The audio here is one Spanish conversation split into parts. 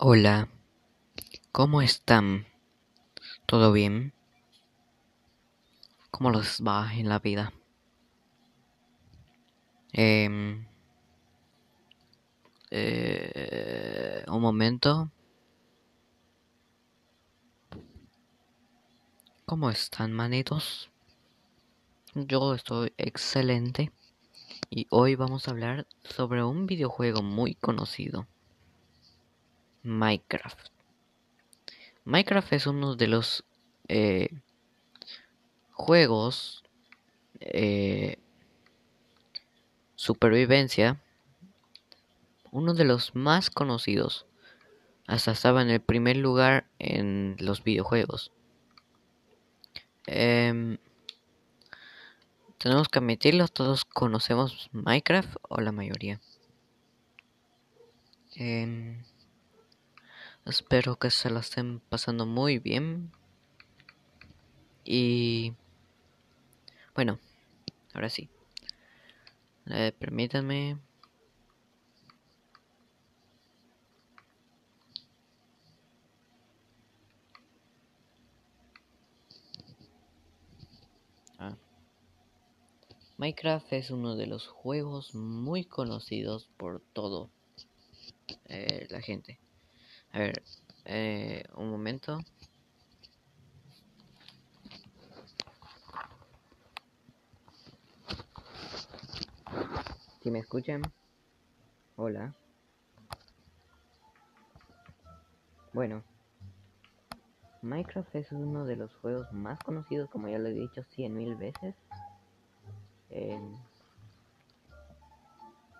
Hola, ¿cómo están? ¿Todo bien? ¿Cómo les va en la vida? Em, eh, un momento. ¿Cómo están, manitos? Yo estoy excelente y hoy vamos a hablar sobre un videojuego muy conocido, Minecraft. Minecraft es uno de los eh, juegos eh, supervivencia, uno de los más conocidos. Hasta estaba en el primer lugar en los videojuegos. Em, tenemos que admitirlo, todos conocemos Minecraft o la mayoría. Em, espero que se la estén pasando muy bien. Y bueno, ahora sí. Permítanme. Ah. Minecraft es uno de los juegos muy conocidos por todo eh, la gente. A ver, eh, un momento. Si me escuchan, hola. Bueno, Minecraft es uno de los juegos más conocidos, como ya lo he dicho cien mil veces.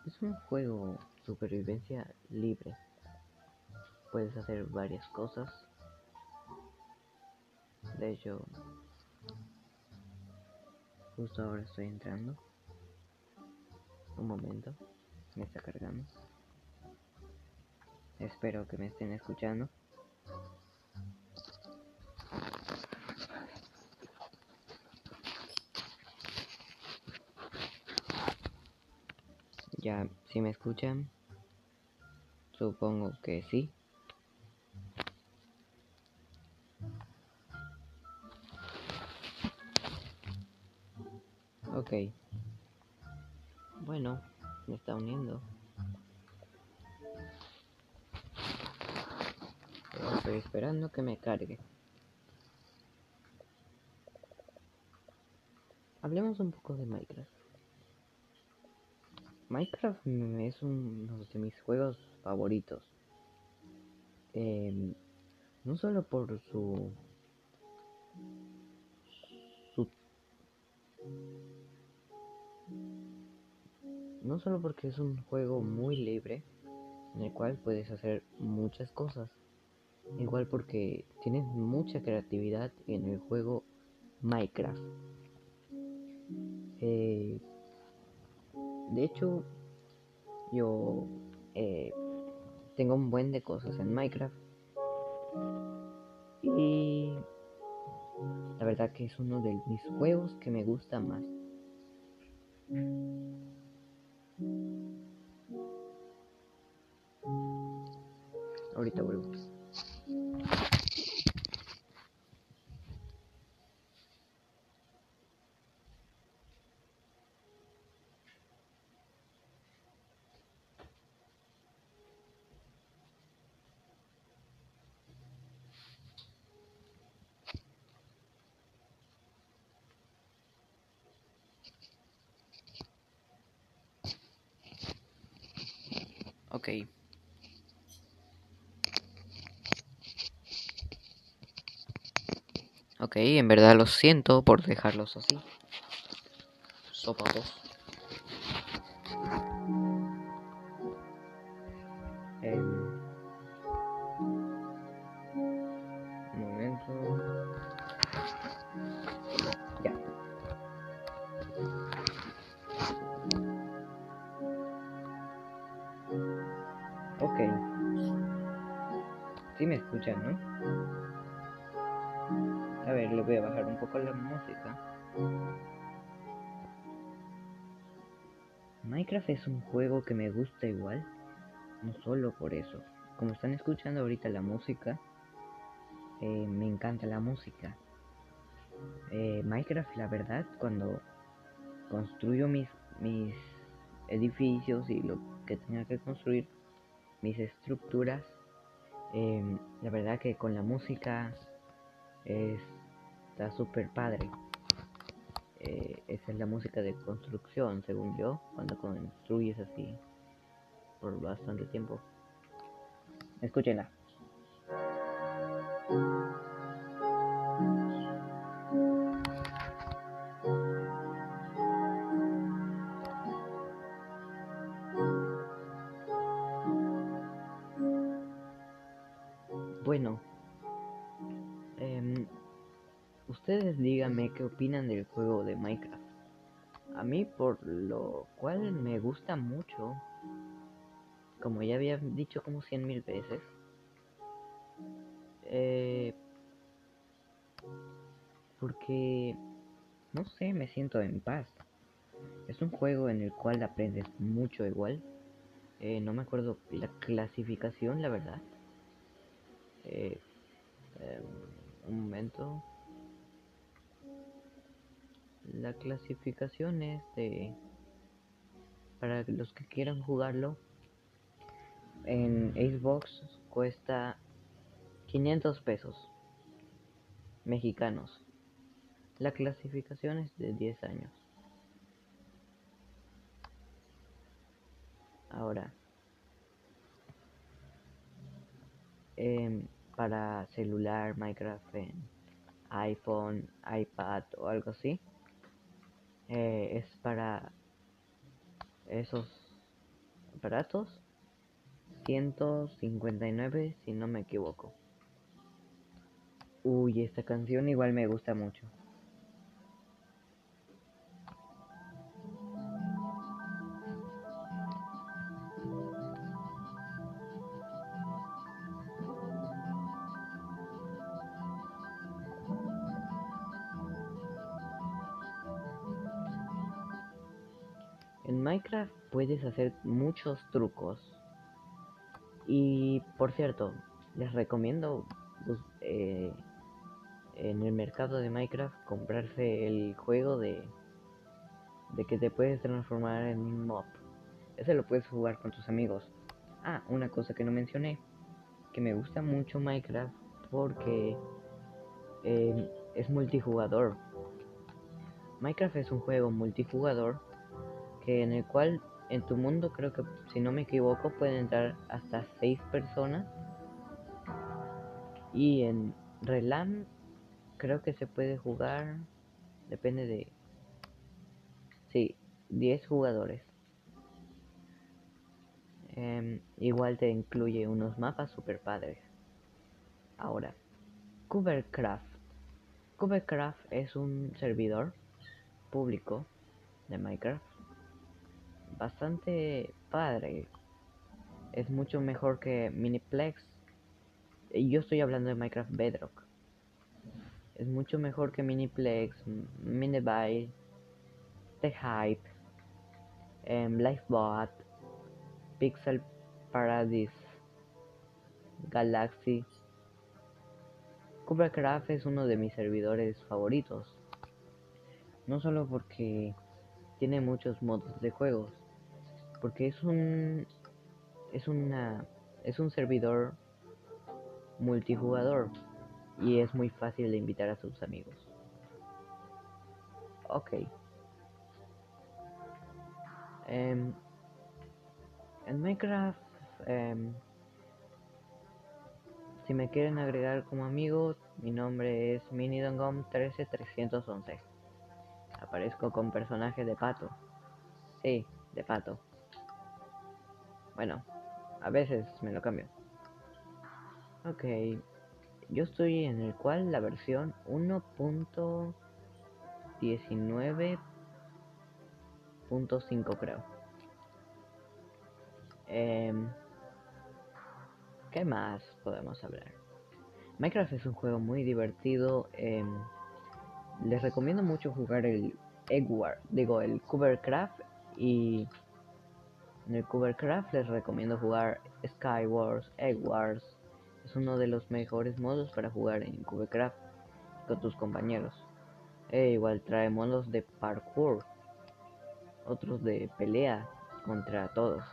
Es un juego supervivencia libre. Puedes hacer varias cosas. De hecho, justo ahora estoy entrando. Un momento, me está cargando. Espero que me estén escuchando. Ya, si me escuchan, supongo que sí. Ok. Bueno, me está uniendo. Estoy esperando que me cargue. Hablemos un poco de Minecraft. Minecraft es uno de mis juegos favoritos. Eh, no solo por su, su no solo porque es un juego muy libre en el cual puedes hacer muchas cosas. Igual porque tienes mucha creatividad en el juego Minecraft. Eh, de hecho yo eh, tengo un buen de cosas en Minecraft. Y la verdad que es uno de mis juegos que me gusta más Ahorita vuelvo. Ok. Ok, en verdad lo siento por dejarlos así. Sopa Ok. Sí me escuchan, ¿no? A ver, le voy a bajar un poco la música. Minecraft es un juego que me gusta igual, no solo por eso, como están escuchando ahorita la música, eh, me encanta la música. Eh, Minecraft, la verdad, cuando construyo mis, mis edificios y lo que tenga que construir, mis estructuras, em, la verdad que con la música está súper padre. Eh, esa es la música de construcción, según yo, cuando construyes así por bastante tiempo. Escúchenla. Ustedes díganme qué opinan del juego de Minecraft. A mí por lo cual me gusta mucho, como ya había dicho como cien mil veces, eh, porque, no sé, me siento en paz. Es un juego en el cual aprendes mucho igual. Eh, no me acuerdo la clasificación, la verdad. Eh, em, un momento. La clasificación es de... Para los que quieran jugarlo. En Xbox cuesta 500 pesos mexicanos. La clasificación es de 10 años. Ahora, eh, para celular, Minecraft en iPhone, iPad o algo así, eh, es para esos aparatos 159 si no me equivoco. Uy, esta canción igual me gusta mucho. Minecraft puedes hacer muchos trucos. Y por cierto, les recomiendo pues, eh, en el mercado de Minecraft comprarse el juego de, de que te puedes transformar en un mob. Ese lo puedes jugar con tus amigos. Ah, una cosa que no mencioné, que me gusta mucho Minecraft porque eh, es multijugador. Minecraft es un juego multijugador en el cual en tu mundo creo que si no me equivoco pueden entrar hasta 6 personas. Y en Relam creo que se puede jugar depende de sí 10 jugadores. Eh, igual te incluye unos mapas super padres ahora Covercraft Covercraft es un servidor público de Minecraft bastante padre. Es mucho mejor que Miniplex. Yo estoy hablando de Minecraft Bedrock. Es mucho mejor que Miniplex, Minibyte, The Hype, um, Lifebot, Pixel Paradise, Galaxy. Covercraft es uno de mis servidores favoritos. No solo porque tiene muchos modos de juegos, porque es un es una es un servidor multijugador y es muy fácil de invitar a sus amigos. Ok. Um, en Minecraft, um, si me quieren agregar como amigo, mi nombre es minidongom13311. Aparezco con personaje de pato. Sí, de pato. Bueno, a veces me lo cambio. Ok, yo estoy en el cual la versión 1.19.5 creo. Eh, ¿Qué más podemos hablar? Minecraft es un juego muy divertido. Eh, les recomiendo mucho jugar el Eggward, digo el Covercraft y En el Covercraft les recomiendo jugar Skywars, Egg Wars. Es uno de los mejores modos para jugar en Covercraft con tus compañeros. E igual trae modos de parkour, otros de pelea contra todos.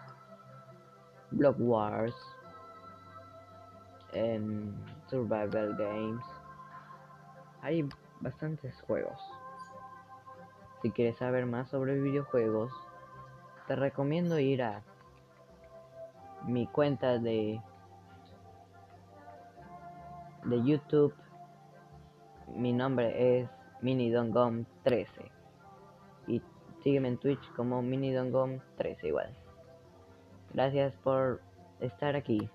Block Wars, en Survival Games. Hay bastantes juegos. Si quieres saber más sobre videojuegos, te recomiendo ir a mi cuenta de de YouTube. Mi nombre es minidongom13 y sígueme en Twitch como minidongom13 igual. Gracias por estar aquí.